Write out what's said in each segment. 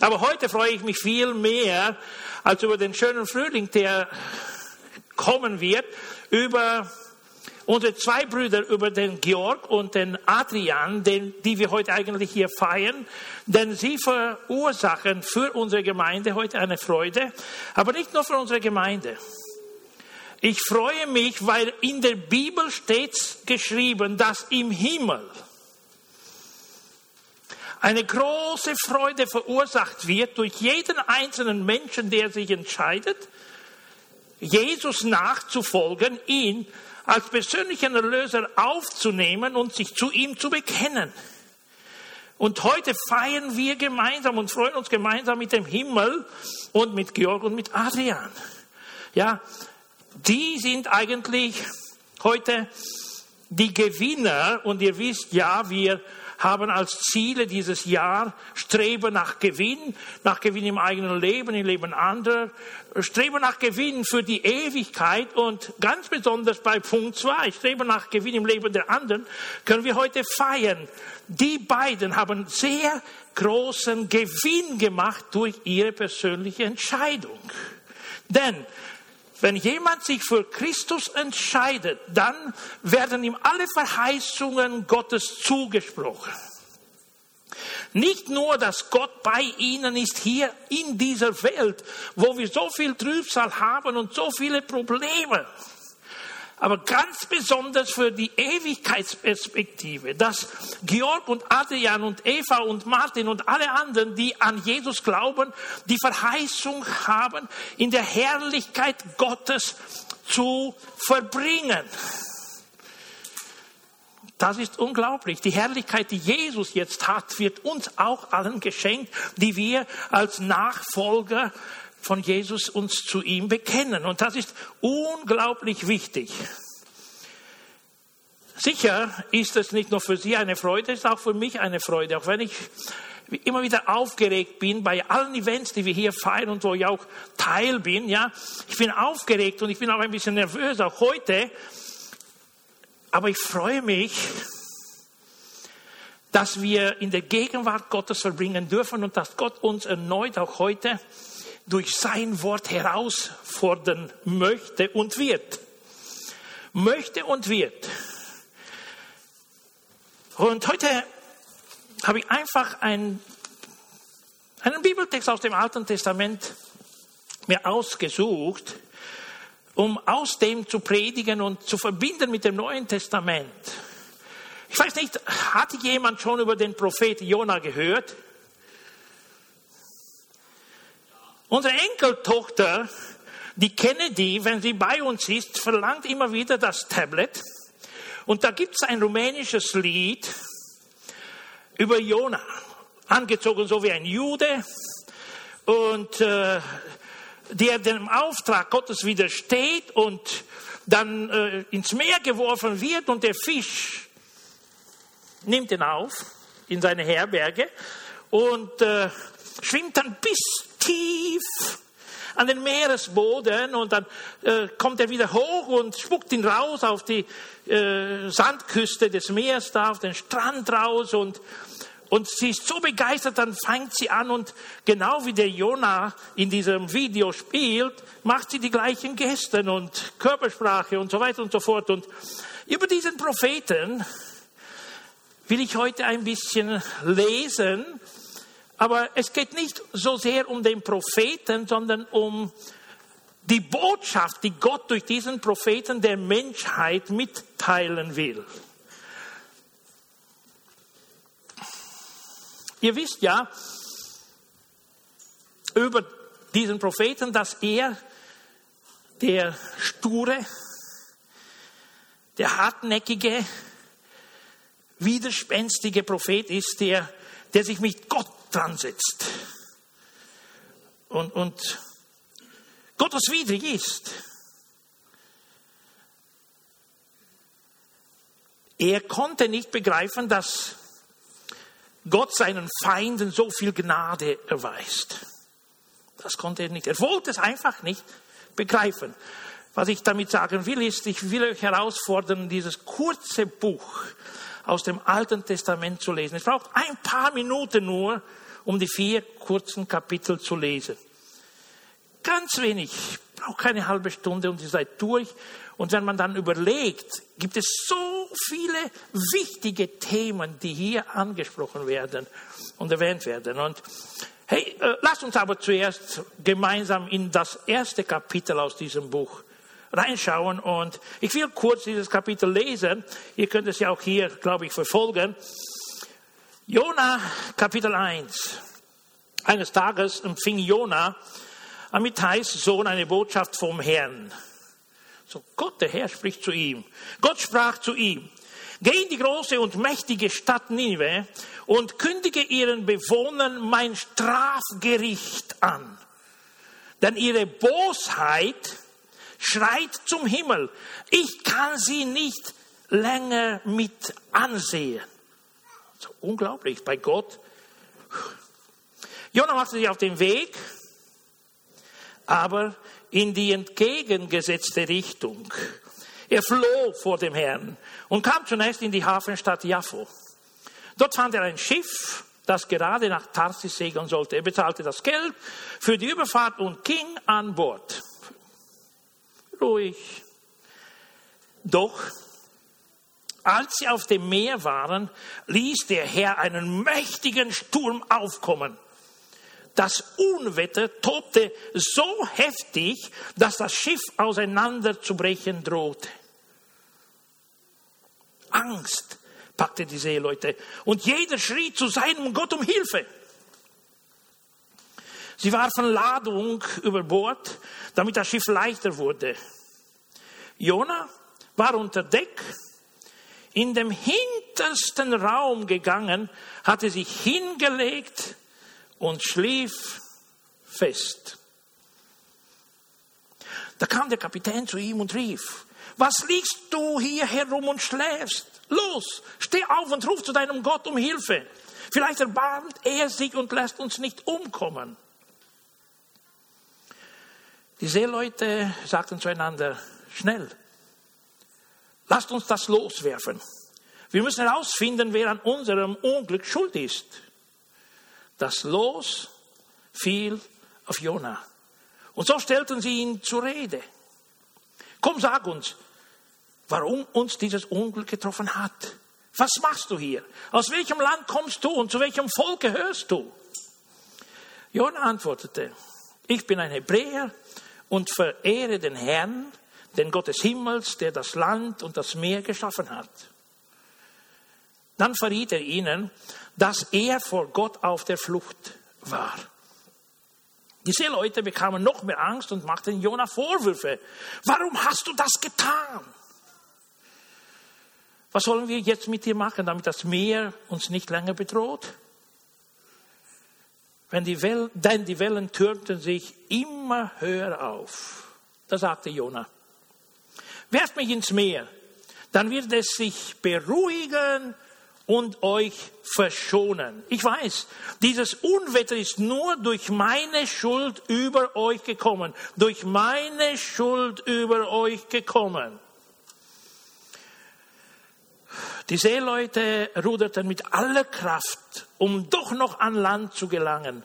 Aber heute freue ich mich viel mehr als über den schönen Frühling, der kommen wird, über unsere zwei Brüder, über den Georg und den Adrian, den, die wir heute eigentlich hier feiern, denn sie verursachen für unsere Gemeinde heute eine Freude, aber nicht nur für unsere Gemeinde. Ich freue mich, weil in der Bibel steht geschrieben, dass im Himmel eine große Freude verursacht wird durch jeden einzelnen Menschen, der sich entscheidet, Jesus nachzufolgen, ihn als persönlichen Erlöser aufzunehmen und sich zu ihm zu bekennen. Und heute feiern wir gemeinsam und freuen uns gemeinsam mit dem Himmel und mit Georg und mit Adrian. Ja, die sind eigentlich heute die Gewinner und ihr wisst ja, wir haben als Ziele dieses Jahr Streben nach Gewinn, nach Gewinn im eigenen Leben, im Leben anderer, Streben nach Gewinn für die Ewigkeit und ganz besonders bei Punkt 2, Streben nach Gewinn im Leben der anderen, können wir heute feiern. Die beiden haben sehr großen Gewinn gemacht durch ihre persönliche Entscheidung. Denn wenn jemand sich für Christus entscheidet, dann werden ihm alle Verheißungen Gottes zugesprochen. Nicht nur, dass Gott bei ihnen ist hier in dieser Welt, wo wir so viel Trübsal haben und so viele Probleme, aber ganz besonders für die Ewigkeitsperspektive, dass Georg und Adrian und Eva und Martin und alle anderen, die an Jesus glauben, die Verheißung haben, in der Herrlichkeit Gottes zu verbringen. Das ist unglaublich. Die Herrlichkeit, die Jesus jetzt hat, wird uns auch allen geschenkt, die wir als Nachfolger von Jesus uns zu ihm bekennen. Und das ist unglaublich wichtig. Sicher ist es nicht nur für Sie eine Freude, es ist auch für mich eine Freude, auch wenn ich immer wieder aufgeregt bin bei allen Events, die wir hier feiern und wo ich auch Teil bin, ja. Ich bin aufgeregt und ich bin auch ein bisschen nervös, auch heute. Aber ich freue mich, dass wir in der Gegenwart Gottes verbringen dürfen und dass Gott uns erneut auch heute durch sein Wort herausfordern möchte und wird. Möchte und wird. Und heute habe ich einfach ein, einen Bibeltext aus dem Alten Testament mir ausgesucht, um aus dem zu predigen und zu verbinden mit dem Neuen Testament. Ich weiß nicht, hat jemand schon über den Prophet Jona gehört? Unsere Enkeltochter, die Kennedy, wenn sie bei uns ist, verlangt immer wieder das Tablet. Und da gibt es ein rumänisches Lied über Jona, angezogen so wie ein Jude und äh, der dem Auftrag Gottes widersteht und dann äh, ins Meer geworfen wird und der Fisch nimmt ihn auf in seine Herberge und äh, schwimmt dann bis tief an den Meeresboden und dann äh, kommt er wieder hoch und spuckt ihn raus auf die äh, Sandküste des Meeres da, auf den Strand raus und und sie ist so begeistert, dann fängt sie an und genau wie der Jonah in diesem Video spielt, macht sie die gleichen Gesten und Körpersprache und so weiter und so fort. Und über diesen Propheten will ich heute ein bisschen lesen aber es geht nicht so sehr um den Propheten, sondern um die Botschaft, die Gott durch diesen Propheten der Menschheit mitteilen will. Ihr wisst ja über diesen Propheten, dass er der sture, der hartnäckige, widerspenstige Prophet ist, der, der sich mit Gott dran sitzt und, und gotteswidrig ist. Er konnte nicht begreifen, dass Gott seinen Feinden so viel Gnade erweist. Das konnte er nicht. Er wollte es einfach nicht begreifen. Was ich damit sagen will, ist, ich will euch herausfordern, dieses kurze Buch aus dem Alten Testament zu lesen. Es braucht ein paar Minuten nur, um die vier kurzen Kapitel zu lesen. Ganz wenig, braucht keine halbe Stunde und ihr seid durch. Und wenn man dann überlegt, gibt es so viele wichtige Themen, die hier angesprochen werden und erwähnt werden. Und hey, äh, lasst uns aber zuerst gemeinsam in das erste Kapitel aus diesem Buch reinschauen. Und ich will kurz dieses Kapitel lesen. Ihr könnt es ja auch hier, glaube ich, verfolgen. Jona, Kapitel 1. Eines Tages empfing Jona Amitais Sohn eine Botschaft vom Herrn. So, Gott, der Herr spricht zu ihm. Gott sprach zu ihm, geh in die große und mächtige Stadt Nineveh und kündige ihren Bewohnern mein Strafgericht an. Denn ihre Bosheit schreit zum Himmel. Ich kann sie nicht länger mit ansehen. Unglaublich bei Gott. Jonah machte sich auf den Weg, aber in die entgegengesetzte Richtung. Er floh vor dem Herrn und kam zunächst in die Hafenstadt Jaffo. Dort fand er ein Schiff, das gerade nach Tarsis segeln sollte. Er bezahlte das Geld für die Überfahrt und ging an Bord. Ruhig. Doch als sie auf dem Meer waren, ließ der Herr einen mächtigen Sturm aufkommen. Das Unwetter tobte so heftig, dass das Schiff auseinanderzubrechen drohte. Angst packte die Seeleute und jeder schrie zu seinem Gott um Hilfe. Sie warfen Ladung über Bord, damit das Schiff leichter wurde. Jona war unter Deck in dem hintersten Raum gegangen, hatte sich hingelegt und schlief fest. Da kam der Kapitän zu ihm und rief, was liegst du hier herum und schläfst? Los, steh auf und ruf zu deinem Gott um Hilfe. Vielleicht erbarmt er sich und lässt uns nicht umkommen. Die Seeleute sagten zueinander, schnell, lasst uns das loswerfen. Wir müssen herausfinden, wer an unserem Unglück schuld ist. Das Los fiel auf Jona. Und so stellten sie ihn zur Rede. Komm, sag uns, warum uns dieses Unglück getroffen hat. Was machst du hier? Aus welchem Land kommst du und zu welchem Volk gehörst du? Jona antwortete, ich bin ein Hebräer und verehre den Herrn, den Gott des Himmels, der das Land und das Meer geschaffen hat. Dann verriet er ihnen, dass er vor Gott auf der Flucht war. Diese Leute bekamen noch mehr Angst und machten Jona Vorwürfe. Warum hast du das getan? Was sollen wir jetzt mit dir machen, damit das Meer uns nicht länger bedroht? Wenn die Wellen, denn die Wellen türmten sich immer höher auf. Da sagte Jona, werft mich ins Meer, dann wird es sich beruhigen und euch verschonen. Ich weiß, dieses Unwetter ist nur durch meine Schuld über euch gekommen. Durch meine Schuld über euch gekommen. Die Seeleute ruderten mit aller Kraft, um doch noch an Land zu gelangen.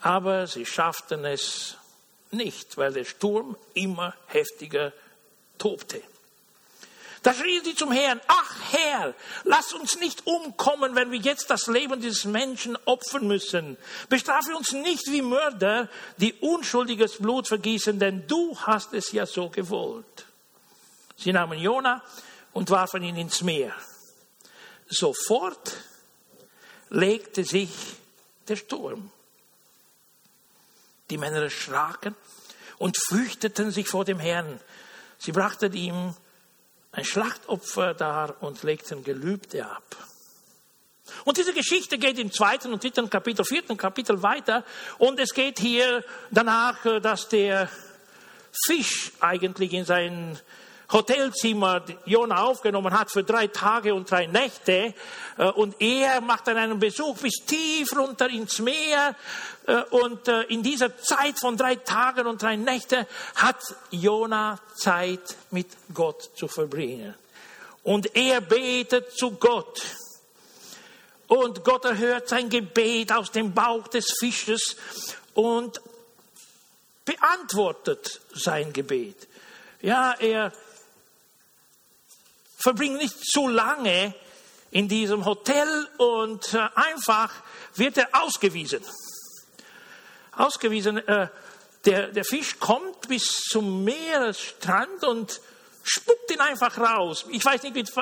Aber sie schafften es nicht, weil der Sturm immer heftiger tobte. Da schrien sie zum Herrn, ach Herr, lass uns nicht umkommen, wenn wir jetzt das Leben dieses Menschen opfern müssen. Bestrafe uns nicht wie Mörder, die unschuldiges Blut vergießen, denn du hast es ja so gewollt. Sie nahmen Jona und warfen ihn ins Meer. Sofort legte sich der Sturm. Die Männer erschraken und fürchteten sich vor dem Herrn. Sie brachten ihm ein Schlachtopfer dar und legten Gelübde ab. Und diese Geschichte geht im zweiten und dritten Kapitel, vierten Kapitel weiter. Und es geht hier danach, dass der Fisch eigentlich in sein Hotelzimmer Jona aufgenommen hat für drei Tage und drei Nächte. Äh, und er macht dann einen Besuch bis tief runter ins Meer. Äh, und äh, in dieser Zeit von drei Tagen und drei Nächten hat Jona Zeit mit Gott zu verbringen. Und er betet zu Gott. Und Gott erhört sein Gebet aus dem Bauch des Fisches und beantwortet sein Gebet. Ja, er verbringt nicht zu lange in diesem Hotel und äh, einfach wird er ausgewiesen. Ausgewiesen, äh, der, der Fisch kommt bis zum Meeresstrand und spuckt ihn einfach raus. Ich weiß nicht mit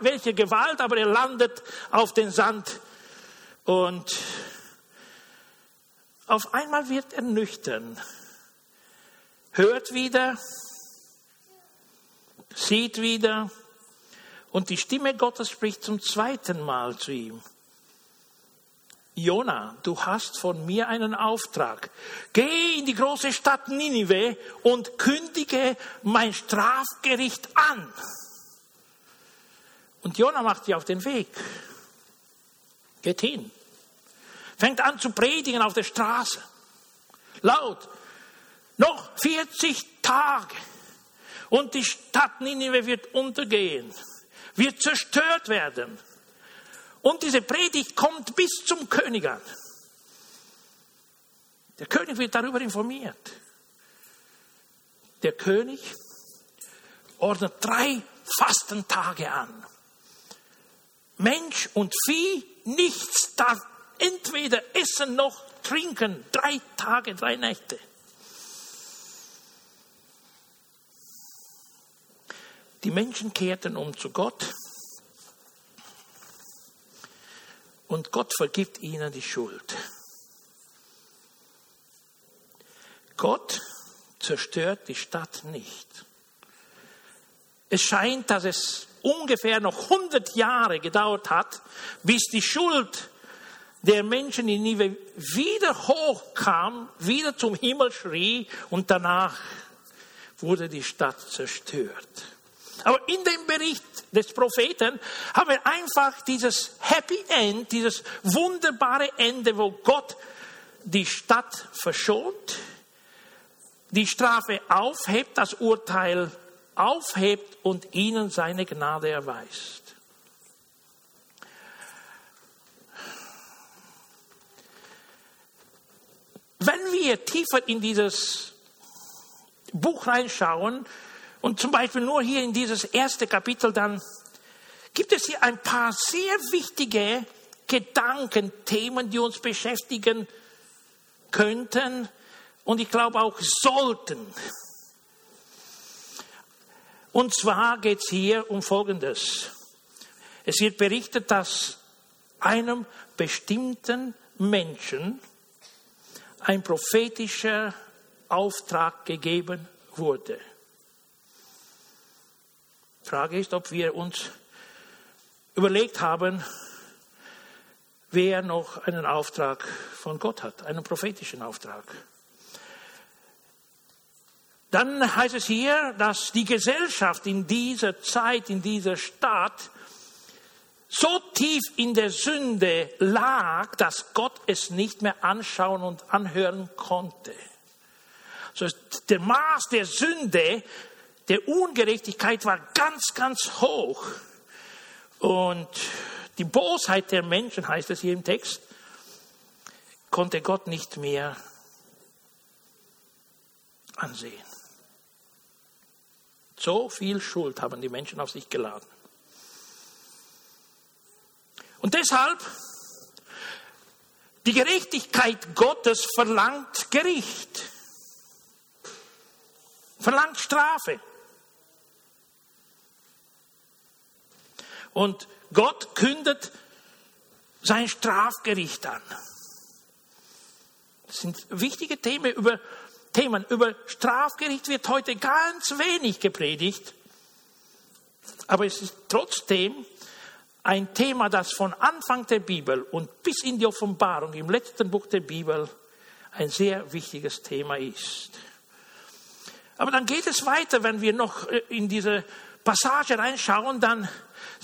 welcher Gewalt, aber er landet auf den Sand und auf einmal wird er nüchtern, hört wieder, sieht wieder und die Stimme Gottes spricht zum zweiten Mal zu ihm. Jona, du hast von mir einen Auftrag. Geh in die große Stadt Ninive und kündige mein Strafgericht an. Und Jona macht sich auf den Weg. Geht hin. Fängt an zu predigen auf der Straße. Laut. Noch 40 Tage. Und die Stadt Ninive wird untergehen. Wird zerstört werden. Und diese Predigt kommt bis zum König an. Der König wird darüber informiert. Der König ordnet drei Fastentage an. Mensch und Vieh, nichts darf entweder essen noch trinken. Drei Tage, drei Nächte. Die Menschen kehrten um zu Gott und Gott vergibt ihnen die Schuld. Gott zerstört die Stadt nicht. Es scheint, dass es ungefähr noch 100 Jahre gedauert hat, bis die Schuld der Menschen in Nive wieder hochkam, wieder zum Himmel schrie und danach wurde die Stadt zerstört. Aber in dem Bericht des Propheten haben wir einfach dieses Happy End, dieses wunderbare Ende, wo Gott die Stadt verschont, die Strafe aufhebt, das Urteil aufhebt und ihnen seine Gnade erweist. Wenn wir tiefer in dieses Buch reinschauen, und zum Beispiel nur hier in dieses erste Kapitel, dann gibt es hier ein paar sehr wichtige Gedanken, Themen, die uns beschäftigen könnten und ich glaube auch sollten. Und zwar geht es hier um Folgendes. Es wird berichtet, dass einem bestimmten Menschen ein prophetischer Auftrag gegeben wurde. Frage ist, ob wir uns überlegt haben, wer noch einen Auftrag von Gott hat, einen prophetischen Auftrag. Dann heißt es hier, dass die Gesellschaft in dieser Zeit, in dieser Stadt, so tief in der Sünde lag, dass Gott es nicht mehr anschauen und anhören konnte. Also der Maß der Sünde der Ungerechtigkeit war ganz, ganz hoch. Und die Bosheit der Menschen, heißt es hier im Text, konnte Gott nicht mehr ansehen. So viel Schuld haben die Menschen auf sich geladen. Und deshalb, die Gerechtigkeit Gottes verlangt Gericht, verlangt Strafe. Und Gott kündet sein Strafgericht an. Das sind wichtige Themen. Über, Themen. Über Strafgericht wird heute ganz wenig gepredigt. Aber es ist trotzdem ein Thema, das von Anfang der Bibel und bis in die Offenbarung im letzten Buch der Bibel ein sehr wichtiges Thema ist. Aber dann geht es weiter, wenn wir noch äh, in diese Passage reinschauen, dann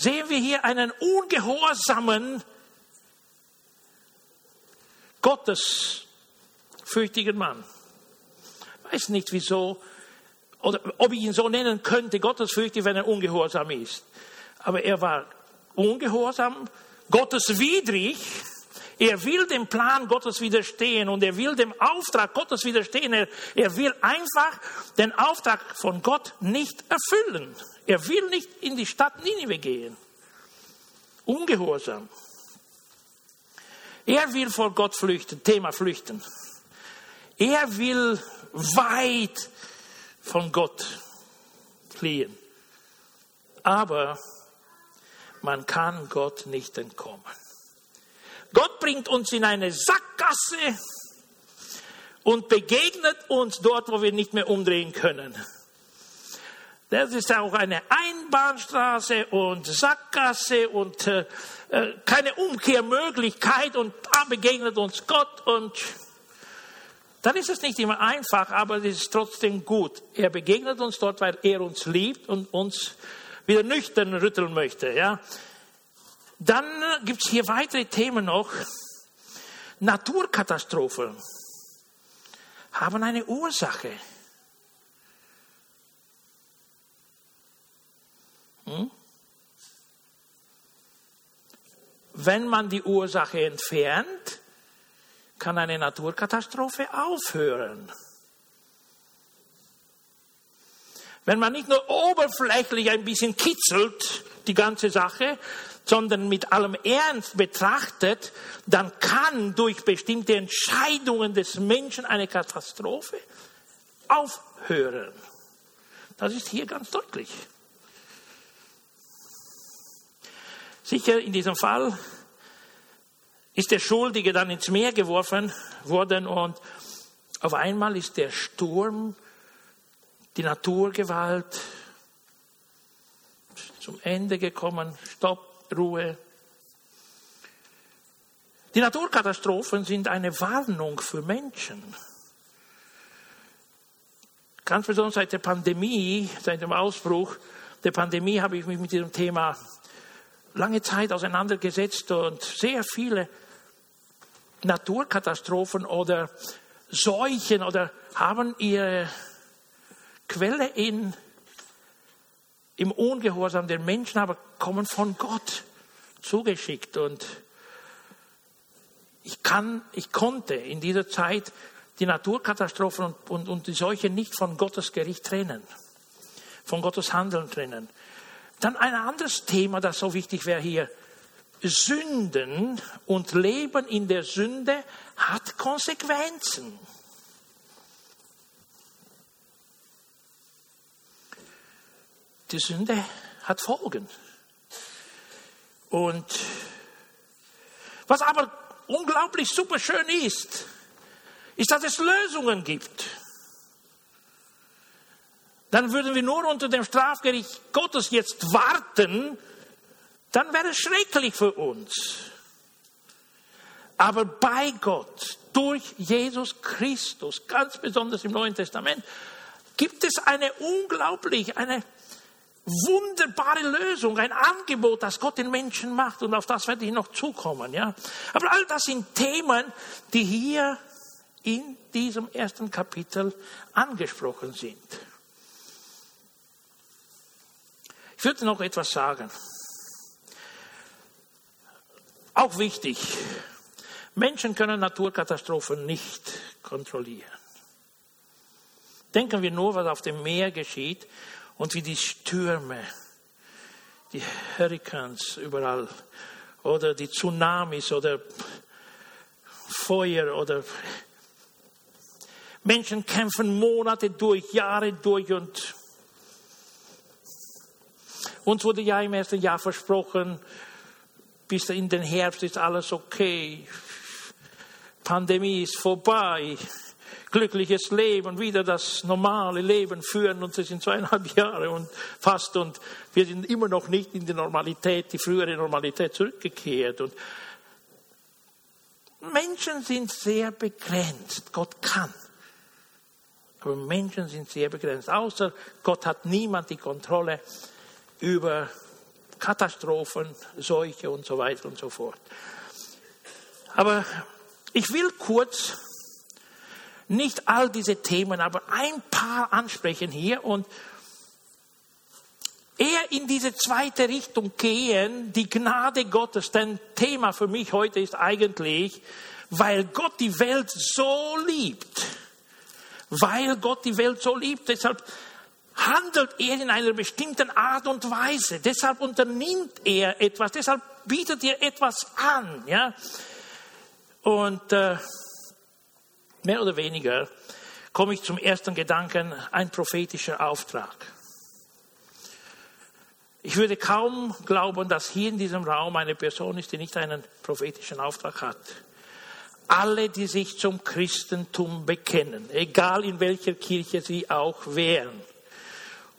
sehen wir hier einen ungehorsamen, gottesfürchtigen Mann. Ich weiß nicht wieso, oder ob ich ihn so nennen könnte, gottesfürchtig, wenn er ungehorsam ist. Aber er war ungehorsam gotteswidrig. Er will dem Plan Gottes widerstehen und er will dem Auftrag Gottes widerstehen. Er, er will einfach den Auftrag von Gott nicht erfüllen. Er will nicht in die Stadt Ninive gehen. Ungehorsam. Er will vor Gott flüchten, Thema flüchten. Er will weit von Gott fliehen. Aber man kann Gott nicht entkommen. Gott bringt uns in eine Sackgasse und begegnet uns dort, wo wir nicht mehr umdrehen können. Das ist auch eine Einbahnstraße und Sackgasse und äh, äh, keine Umkehrmöglichkeit und da begegnet uns Gott und dann ist es nicht immer einfach, aber es ist trotzdem gut. Er begegnet uns dort, weil er uns liebt und uns wieder nüchtern rütteln möchte. Ja. Dann äh, gibt es hier weitere Themen noch. Naturkatastrophen haben eine Ursache. Hm? Wenn man die Ursache entfernt, kann eine Naturkatastrophe aufhören. Wenn man nicht nur oberflächlich ein bisschen kitzelt, die ganze Sache, sondern mit allem Ernst betrachtet, dann kann durch bestimmte Entscheidungen des Menschen eine Katastrophe aufhören. Das ist hier ganz deutlich. Sicher, in diesem Fall ist der Schuldige dann ins Meer geworfen worden und auf einmal ist der Sturm, die Naturgewalt zum Ende gekommen. Stopp, Ruhe. Die Naturkatastrophen sind eine Warnung für Menschen. Ganz besonders seit der Pandemie, seit dem Ausbruch der Pandemie habe ich mich mit diesem Thema lange Zeit auseinandergesetzt und sehr viele Naturkatastrophen oder Seuchen oder haben ihre Quelle in, im Ungehorsam der Menschen, aber kommen von Gott zugeschickt. Und ich kann, ich konnte in dieser Zeit die Naturkatastrophen und, und, und die Seuche nicht von Gottes Gericht trennen, von Gottes Handeln trennen. Dann ein anderes Thema, das so wichtig wäre hier. Sünden und Leben in der Sünde hat Konsequenzen. Die Sünde hat Folgen. Und was aber unglaublich super schön ist, ist, dass es Lösungen gibt dann würden wir nur unter dem Strafgericht Gottes jetzt warten, dann wäre es schrecklich für uns. Aber bei Gott, durch Jesus Christus, ganz besonders im Neuen Testament, gibt es eine unglaublich, eine wunderbare Lösung, ein Angebot, das Gott den Menschen macht. Und auf das werde ich noch zukommen. Ja? Aber all das sind Themen, die hier in diesem ersten Kapitel angesprochen sind. Ich würde noch etwas sagen. Auch wichtig. Menschen können Naturkatastrophen nicht kontrollieren. Denken wir nur, was auf dem Meer geschieht und wie die Stürme, die Hurrikans überall oder die Tsunamis oder Feuer oder Menschen kämpfen Monate durch, Jahre durch und uns wurde ja im ersten Jahr versprochen, bis in den Herbst ist alles okay. Pandemie ist vorbei. Glückliches Leben, wieder das normale Leben führen uns in zweieinhalb Jahre und fast und wir sind immer noch nicht in die Normalität, die frühere Normalität zurückgekehrt. Und Menschen sind sehr begrenzt. Gott kann. Aber Menschen sind sehr begrenzt. Außer Gott hat niemand die Kontrolle über Katastrophen, Seuche und so weiter und so fort. Aber ich will kurz nicht all diese Themen, aber ein paar ansprechen hier und eher in diese zweite Richtung gehen, die Gnade Gottes. Denn Thema für mich heute ist eigentlich, weil Gott die Welt so liebt. Weil Gott die Welt so liebt. Deshalb handelt er in einer bestimmten Art und Weise. Deshalb unternimmt er etwas. Deshalb bietet er etwas an. Ja? Und äh, mehr oder weniger komme ich zum ersten Gedanken, ein prophetischer Auftrag. Ich würde kaum glauben, dass hier in diesem Raum eine Person ist, die nicht einen prophetischen Auftrag hat. Alle, die sich zum Christentum bekennen, egal in welcher Kirche sie auch wären,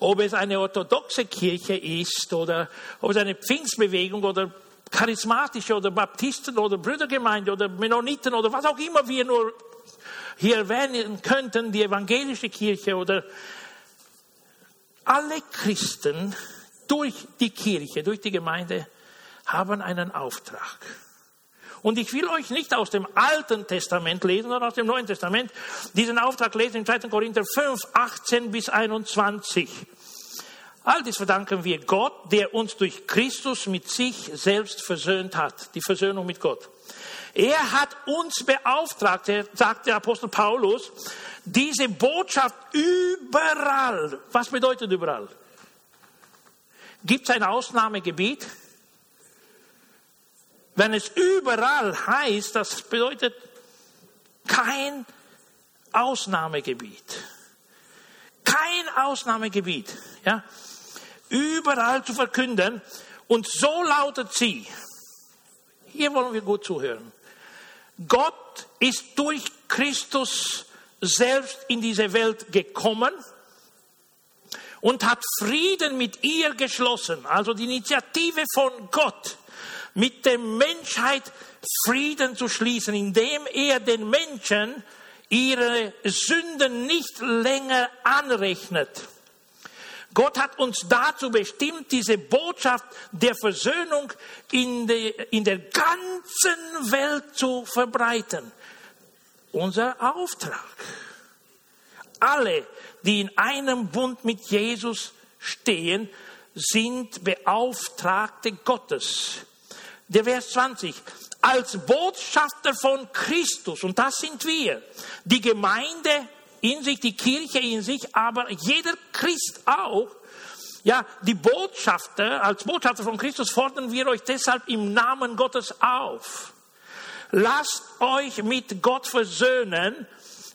ob es eine orthodoxe Kirche ist oder ob es eine Pfingstbewegung oder charismatische oder Baptisten oder Brüdergemeinde oder Mennoniten oder was auch immer wir nur hier erwähnen könnten, die evangelische Kirche oder alle Christen durch die Kirche, durch die Gemeinde haben einen Auftrag. Und ich will euch nicht aus dem Alten Testament lesen, sondern aus dem Neuen Testament diesen Auftrag lesen in 2. Korinther 5, 18 bis 21. All dies verdanken wir Gott, der uns durch Christus mit sich selbst versöhnt hat. Die Versöhnung mit Gott. Er hat uns beauftragt, sagt der Apostel Paulus, diese Botschaft überall. Was bedeutet überall? Gibt es ein Ausnahmegebiet? Wenn es überall heißt, das bedeutet kein Ausnahmegebiet. Kein Ausnahmegebiet. Ja? Überall zu verkünden. Und so lautet sie. Hier wollen wir gut zuhören. Gott ist durch Christus selbst in diese Welt gekommen und hat Frieden mit ihr geschlossen. Also die Initiative von Gott, mit der Menschheit Frieden zu schließen, indem er den Menschen ihre Sünden nicht länger anrechnet. Gott hat uns dazu bestimmt, diese Botschaft der Versöhnung in, der, in der ganzen Welt zu verbreiten. Unser Auftrag. Alle, die in einem Bund mit Jesus stehen, sind Beauftragte Gottes. Der Vers 20. Als Botschafter von Christus, und das sind wir, die Gemeinde in sich, die Kirche in sich, aber jeder Christ auch. Ja, die Botschafter, als Botschafter von Christus fordern wir euch deshalb im Namen Gottes auf. Lasst euch mit Gott versöhnen.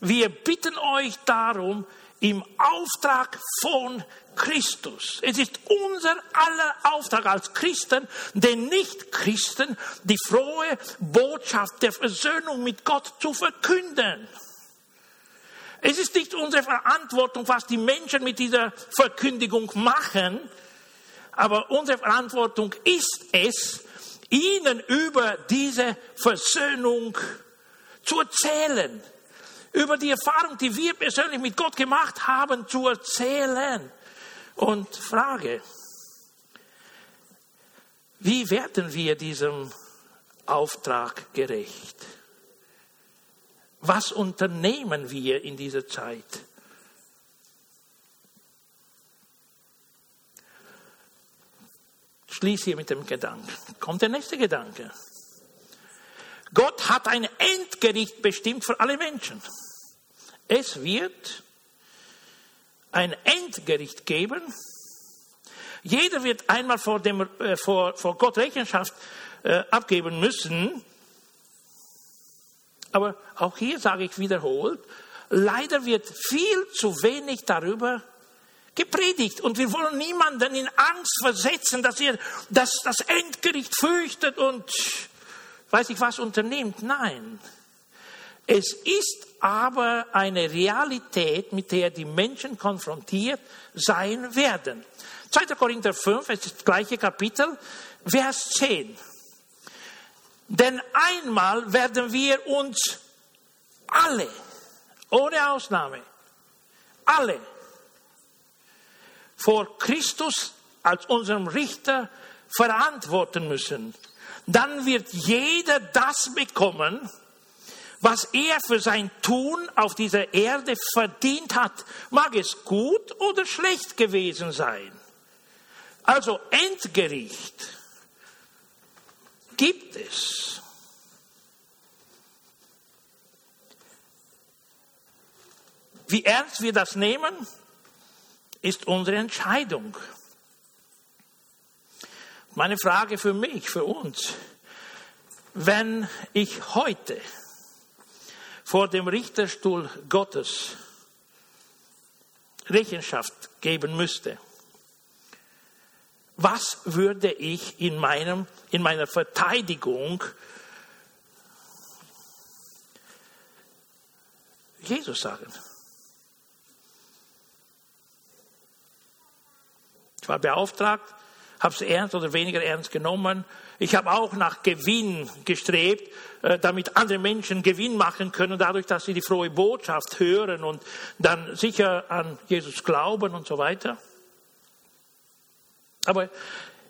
Wir bitten euch darum im Auftrag von Christus. Es ist unser aller Auftrag als Christen, den Nicht-Christen, die frohe Botschaft der Versöhnung mit Gott zu verkünden. Es ist nicht unsere Verantwortung, was die Menschen mit dieser Verkündigung machen, aber unsere Verantwortung ist es, ihnen über diese Versöhnung zu erzählen, über die Erfahrung, die wir persönlich mit Gott gemacht haben, zu erzählen. Und Frage, wie werden wir diesem Auftrag gerecht? Was unternehmen wir in dieser Zeit? Schließe hier mit dem Gedanken. Kommt der nächste Gedanke. Gott hat ein Endgericht bestimmt für alle Menschen. Es wird ein Endgericht geben. Jeder wird einmal vor, dem, äh, vor, vor Gott Rechenschaft äh, abgeben müssen. Aber auch hier sage ich wiederholt, leider wird viel zu wenig darüber gepredigt. Und wir wollen niemanden in Angst versetzen, dass er das, das Endgericht fürchtet und weiß ich was unternimmt. Nein. Es ist aber eine Realität, mit der die Menschen konfrontiert sein werden. 2. Korinther 5, es ist das gleiche Kapitel, Vers 10. Denn einmal werden wir uns alle, ohne Ausnahme, alle vor Christus als unserem Richter verantworten müssen. Dann wird jeder das bekommen, was er für sein Tun auf dieser Erde verdient hat. Mag es gut oder schlecht gewesen sein. Also Endgericht gibt es. Wie ernst wir das nehmen, ist unsere Entscheidung. Meine Frage für mich, für uns, wenn ich heute vor dem Richterstuhl Gottes Rechenschaft geben müsste, was würde ich in, meinem, in meiner Verteidigung Jesus sagen? Ich war beauftragt, habe es ernst oder weniger ernst genommen. Ich habe auch nach Gewinn gestrebt, äh, damit andere Menschen Gewinn machen können, dadurch, dass sie die frohe Botschaft hören und dann sicher an Jesus glauben und so weiter. Aber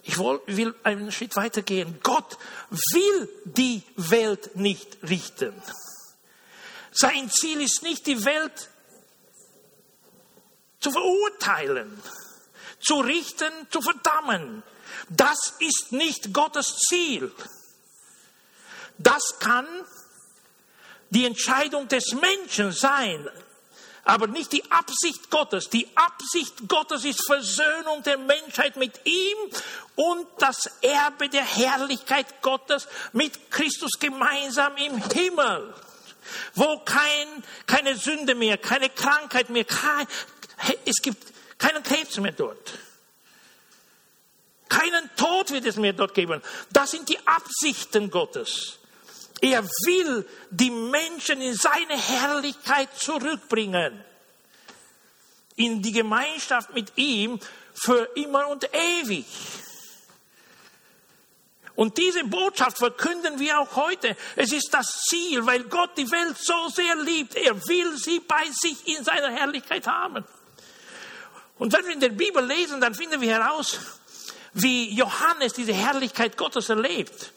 ich will einen Schritt weiter gehen. Gott will die Welt nicht richten. Sein Ziel ist nicht, die Welt zu verurteilen zu richten, zu verdammen. Das ist nicht Gottes Ziel. Das kann die Entscheidung des Menschen sein, aber nicht die Absicht Gottes. Die Absicht Gottes ist Versöhnung der Menschheit mit ihm und das Erbe der Herrlichkeit Gottes mit Christus gemeinsam im Himmel, wo kein, keine Sünde mehr, keine Krankheit mehr, kein, es gibt keinen Krebs mehr dort. Keinen Tod wird es mehr dort geben. Das sind die Absichten Gottes. Er will die Menschen in seine Herrlichkeit zurückbringen. In die Gemeinschaft mit ihm für immer und ewig. Und diese Botschaft verkünden wir auch heute. Es ist das Ziel, weil Gott die Welt so sehr liebt. Er will sie bei sich in seiner Herrlichkeit haben. Und wenn wir in der Bibel lesen, dann finden wir heraus, wie Johannes diese Herrlichkeit Gottes erlebt.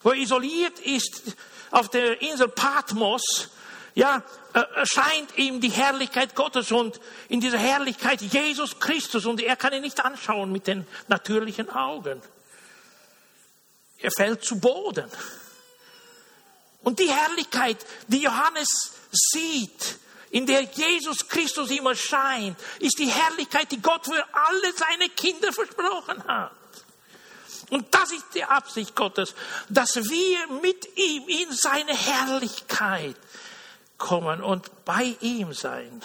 Wo er isoliert ist auf der Insel Patmos, ja, erscheint ihm die Herrlichkeit Gottes und in dieser Herrlichkeit Jesus Christus und er kann ihn nicht anschauen mit den natürlichen Augen. Er fällt zu Boden. Und die Herrlichkeit, die Johannes sieht, in der Jesus Christus ihm erscheint, ist die Herrlichkeit, die Gott für alle seine Kinder versprochen hat. Und das ist die Absicht Gottes, dass wir mit ihm in seine Herrlichkeit kommen und bei ihm sein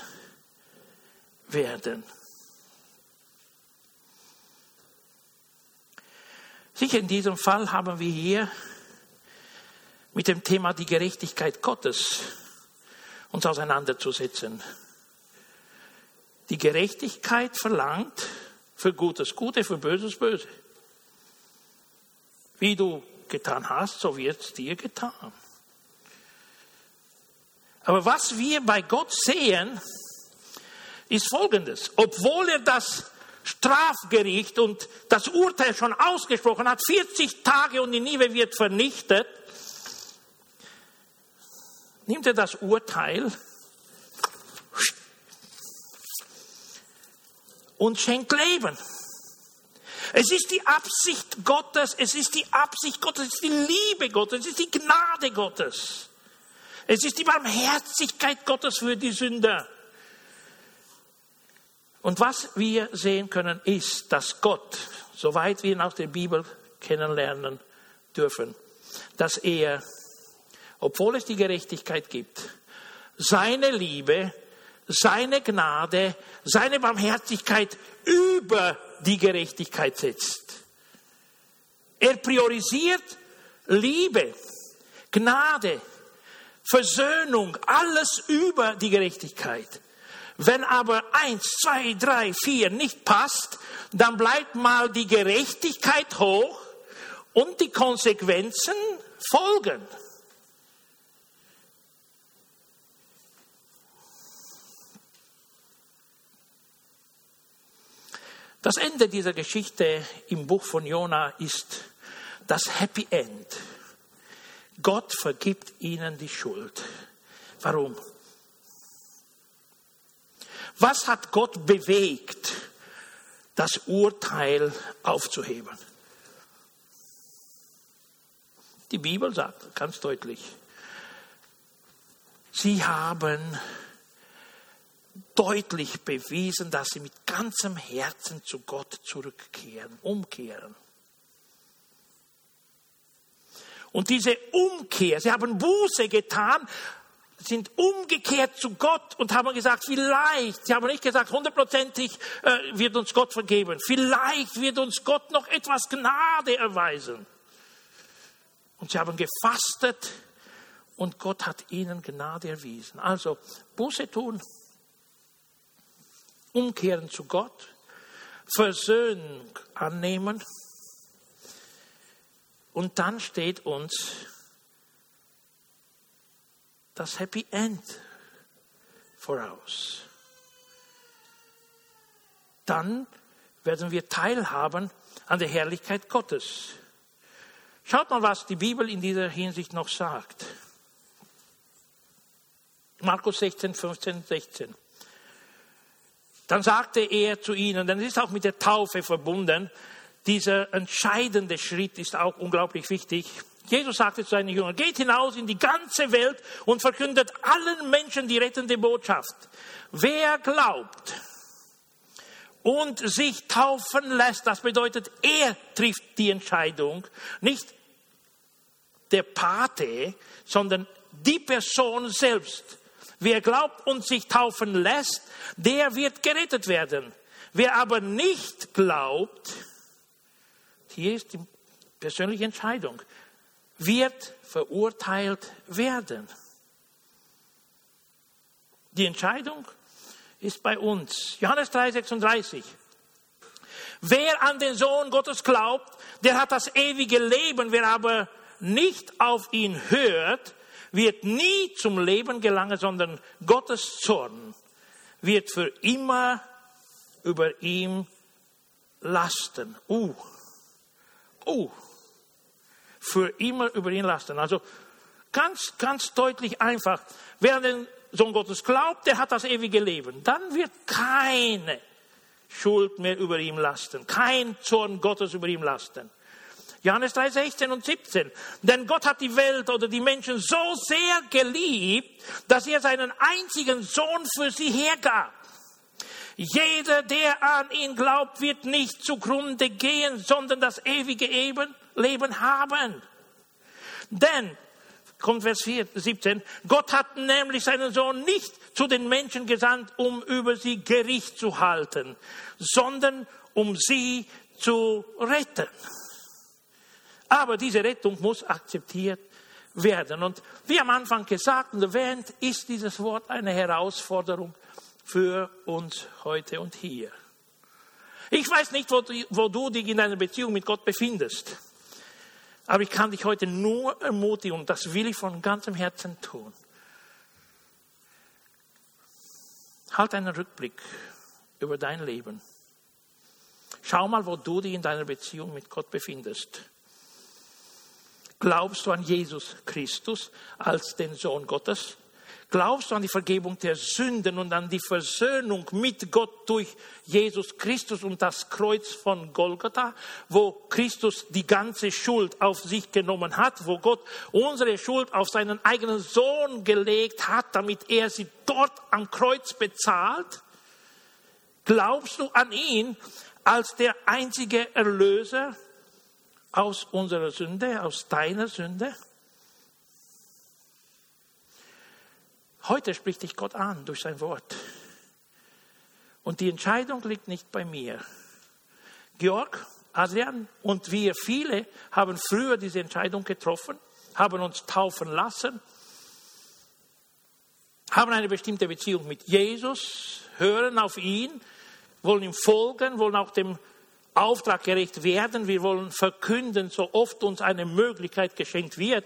werden. Sicher in diesem Fall haben wir hier mit dem Thema die Gerechtigkeit Gottes uns auseinanderzusetzen. Die Gerechtigkeit verlangt für Gutes Gute, für Böses Böse. Wie du getan hast, so wird es dir getan. Aber was wir bei Gott sehen, ist Folgendes. Obwohl er das Strafgericht und das Urteil schon ausgesprochen hat, 40 Tage und die Nive wird vernichtet, nimmt er das Urteil und schenkt Leben. Es ist die Absicht Gottes, es ist die Absicht Gottes, es ist die Liebe Gottes, es ist die Gnade Gottes. Es ist die Barmherzigkeit Gottes für die Sünder. Und was wir sehen können, ist, dass Gott, soweit wir ihn aus der Bibel kennenlernen dürfen, dass er obwohl es die Gerechtigkeit gibt, seine Liebe, seine Gnade, seine Barmherzigkeit über die Gerechtigkeit setzt. Er priorisiert Liebe, Gnade, Versöhnung, alles über die Gerechtigkeit. Wenn aber eins, zwei, drei, vier nicht passt, dann bleibt mal die Gerechtigkeit hoch und die Konsequenzen folgen. Das Ende dieser Geschichte im Buch von Jona ist das Happy End. Gott vergibt ihnen die Schuld. Warum? Was hat Gott bewegt, das Urteil aufzuheben. Die Bibel sagt ganz deutlich, sie haben deutlich bewiesen, dass sie mit ganzem Herzen zu Gott zurückkehren, umkehren. Und diese Umkehr, sie haben Buße getan, sind umgekehrt zu Gott und haben gesagt, vielleicht, sie haben nicht gesagt, hundertprozentig äh, wird uns Gott vergeben, vielleicht wird uns Gott noch etwas Gnade erweisen. Und sie haben gefastet und Gott hat ihnen Gnade erwiesen. Also Buße tun, umkehren zu Gott, Versöhnung annehmen. Und dann steht uns das Happy End voraus. Dann werden wir teilhaben an der Herrlichkeit Gottes. Schaut mal, was die Bibel in dieser Hinsicht noch sagt. Markus 16, 15, 16. Dann sagte er zu ihnen, dann ist auch mit der Taufe verbunden, dieser entscheidende Schritt ist auch unglaublich wichtig. Jesus sagte zu seinen Jüngern, geht hinaus in die ganze Welt und verkündet allen Menschen die rettende Botschaft. Wer glaubt und sich taufen lässt, das bedeutet, er trifft die Entscheidung, nicht der Pate, sondern die Person selbst. Wer glaubt und sich taufen lässt, der wird gerettet werden. Wer aber nicht glaubt, hier ist die persönliche Entscheidung, wird verurteilt werden. Die Entscheidung ist bei uns. Johannes 3, 36. Wer an den Sohn Gottes glaubt, der hat das ewige Leben. Wer aber nicht auf ihn hört, wird nie zum Leben gelangen, sondern Gottes Zorn wird für immer über ihm lasten. Uh, uh, für immer über ihn lasten. Also ganz, ganz deutlich einfach. Wer den Sohn Gottes glaubt, der hat das ewige Leben. Dann wird keine Schuld mehr über ihm lasten, kein Zorn Gottes über ihm lasten. Johannes 3, 16 und 17. Denn Gott hat die Welt oder die Menschen so sehr geliebt, dass er seinen einzigen Sohn für sie hergab. Jeder, der an ihn glaubt, wird nicht zugrunde gehen, sondern das ewige Leben haben. Denn, kommt Vers 17, Gott hat nämlich seinen Sohn nicht zu den Menschen gesandt, um über sie Gericht zu halten, sondern um sie zu retten. Aber diese Rettung muss akzeptiert werden. Und wie am Anfang gesagt und erwähnt, ist dieses Wort eine Herausforderung für uns heute und hier. Ich weiß nicht, wo du, wo du dich in deiner Beziehung mit Gott befindest. Aber ich kann dich heute nur ermutigen, und das will ich von ganzem Herzen tun. Halt einen Rückblick über dein Leben. Schau mal, wo du dich in deiner Beziehung mit Gott befindest. Glaubst du an Jesus Christus als den Sohn Gottes? Glaubst du an die Vergebung der Sünden und an die Versöhnung mit Gott durch Jesus Christus und das Kreuz von Golgatha, wo Christus die ganze Schuld auf sich genommen hat, wo Gott unsere Schuld auf seinen eigenen Sohn gelegt hat, damit er sie dort am Kreuz bezahlt? Glaubst du an ihn als der einzige Erlöser? Aus unserer Sünde, aus deiner Sünde? Heute spricht dich Gott an durch sein Wort. Und die Entscheidung liegt nicht bei mir. Georg, Adrian und wir viele haben früher diese Entscheidung getroffen, haben uns taufen lassen, haben eine bestimmte Beziehung mit Jesus, hören auf ihn, wollen ihm folgen, wollen auch dem Auftrag gerecht werden. Wir wollen verkünden, so oft uns eine Möglichkeit geschenkt wird,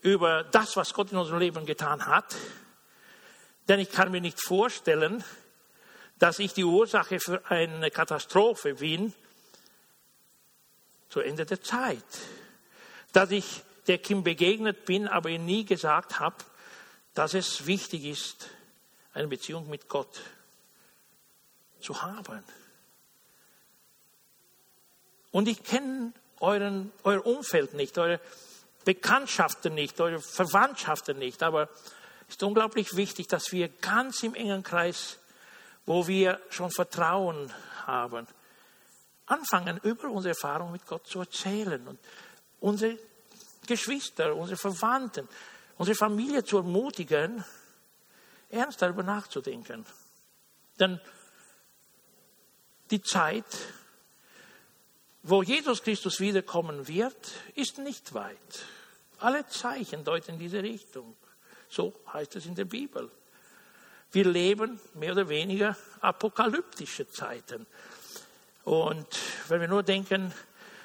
über das, was Gott in unserem Leben getan hat. Denn ich kann mir nicht vorstellen, dass ich die Ursache für eine Katastrophe bin zu Ende der Zeit. Dass ich der Kim begegnet bin, aber ihm nie gesagt habe, dass es wichtig ist, eine Beziehung mit Gott zu haben. Und ich kenne euren, euer Umfeld nicht, eure Bekanntschaften nicht, eure Verwandtschaften nicht. Aber es ist unglaublich wichtig, dass wir ganz im engen Kreis, wo wir schon Vertrauen haben, anfangen, über unsere Erfahrung mit Gott zu erzählen und unsere Geschwister, unsere Verwandten, unsere Familie zu ermutigen, ernst darüber nachzudenken. Denn die Zeit, wo Jesus Christus wiederkommen wird, ist nicht weit. Alle Zeichen deuten in diese Richtung. So heißt es in der Bibel. Wir leben mehr oder weniger apokalyptische Zeiten. Und wenn wir nur denken,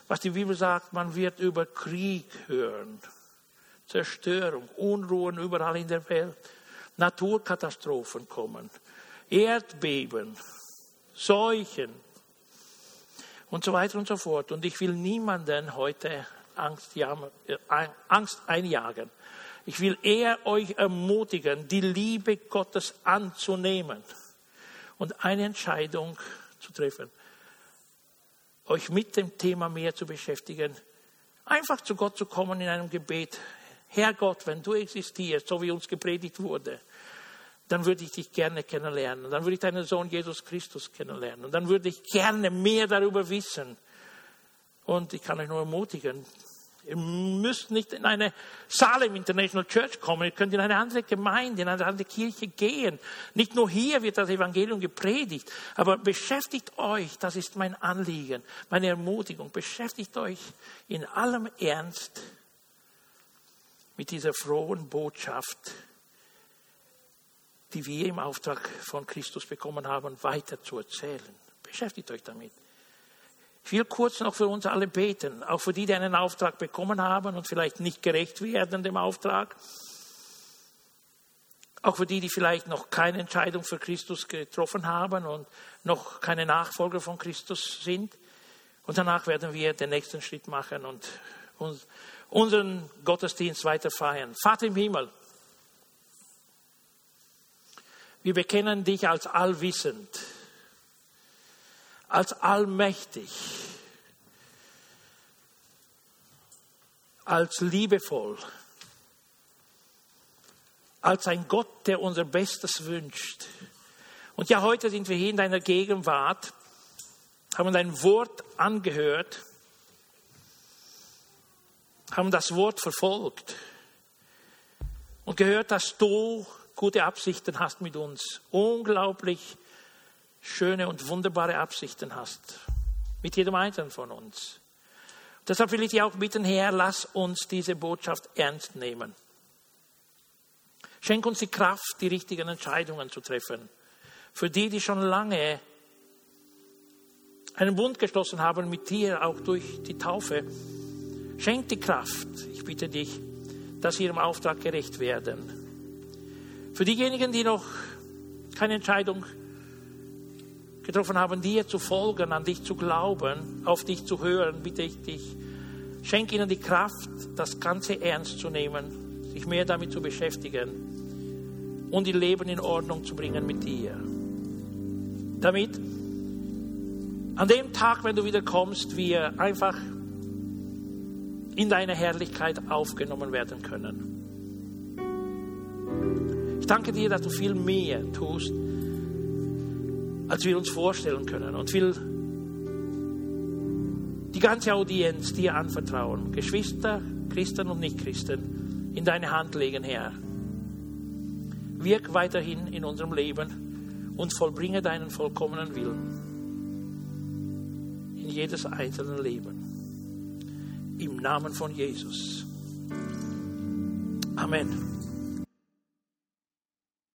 was die Bibel sagt, man wird über Krieg hören, Zerstörung, Unruhen überall in der Welt, Naturkatastrophen kommen, Erdbeben, Seuchen und so weiter und so fort. Und ich will niemanden heute Angst, äh, Angst einjagen. Ich will eher euch ermutigen, die Liebe Gottes anzunehmen und eine Entscheidung zu treffen euch mit dem Thema mehr zu beschäftigen, einfach zu Gott zu kommen in einem Gebet. Herr Gott, wenn du existierst, so wie uns gepredigt wurde, dann würde ich dich gerne kennenlernen. Dann würde ich deinen Sohn Jesus Christus kennenlernen. Und dann würde ich gerne mehr darüber wissen. Und ich kann euch nur ermutigen, Ihr müsst nicht in eine Salem International Church kommen, ihr könnt in eine andere Gemeinde, in eine andere Kirche gehen. Nicht nur hier wird das Evangelium gepredigt, aber beschäftigt euch, das ist mein Anliegen, meine Ermutigung, beschäftigt euch in allem Ernst mit dieser frohen Botschaft, die wir im Auftrag von Christus bekommen haben, weiter zu erzählen. Beschäftigt euch damit. Ich will kurz noch für uns alle beten, auch für die, die einen Auftrag bekommen haben und vielleicht nicht gerecht werden dem Auftrag. Auch für die, die vielleicht noch keine Entscheidung für Christus getroffen haben und noch keine Nachfolger von Christus sind. Und danach werden wir den nächsten Schritt machen und unseren Gottesdienst weiter feiern. Vater im Himmel, wir bekennen dich als allwissend als allmächtig, als liebevoll, als ein Gott, der unser Bestes wünscht. Und ja, heute sind wir hier in deiner Gegenwart, haben dein Wort angehört, haben das Wort verfolgt und gehört, dass du gute Absichten hast mit uns. Unglaublich schöne und wunderbare Absichten hast. Mit jedem Einzelnen von uns. Deshalb will ich dich auch bitten, Herr, lass uns diese Botschaft ernst nehmen. Schenk uns die Kraft, die richtigen Entscheidungen zu treffen. Für die, die schon lange einen Bund geschlossen haben mit dir, auch durch die Taufe. Schenk die Kraft, ich bitte dich, dass sie ihrem Auftrag gerecht werden. Für diejenigen, die noch keine Entscheidung getroffen haben, dir zu folgen, an dich zu glauben, auf dich zu hören, bitte ich dich, schenk ihnen die Kraft, das Ganze ernst zu nehmen, sich mehr damit zu beschäftigen und ihr Leben in Ordnung zu bringen mit dir. Damit an dem Tag, wenn du wieder kommst, wir einfach in deine Herrlichkeit aufgenommen werden können. Ich danke dir, dass du viel mehr tust, als wir uns vorstellen können. Und will die ganze Audienz dir anvertrauen, Geschwister, Christen und Nichtchristen, in deine Hand legen, Herr. Wirk weiterhin in unserem Leben und vollbringe deinen vollkommenen Willen in jedes einzelne Leben. Im Namen von Jesus. Amen.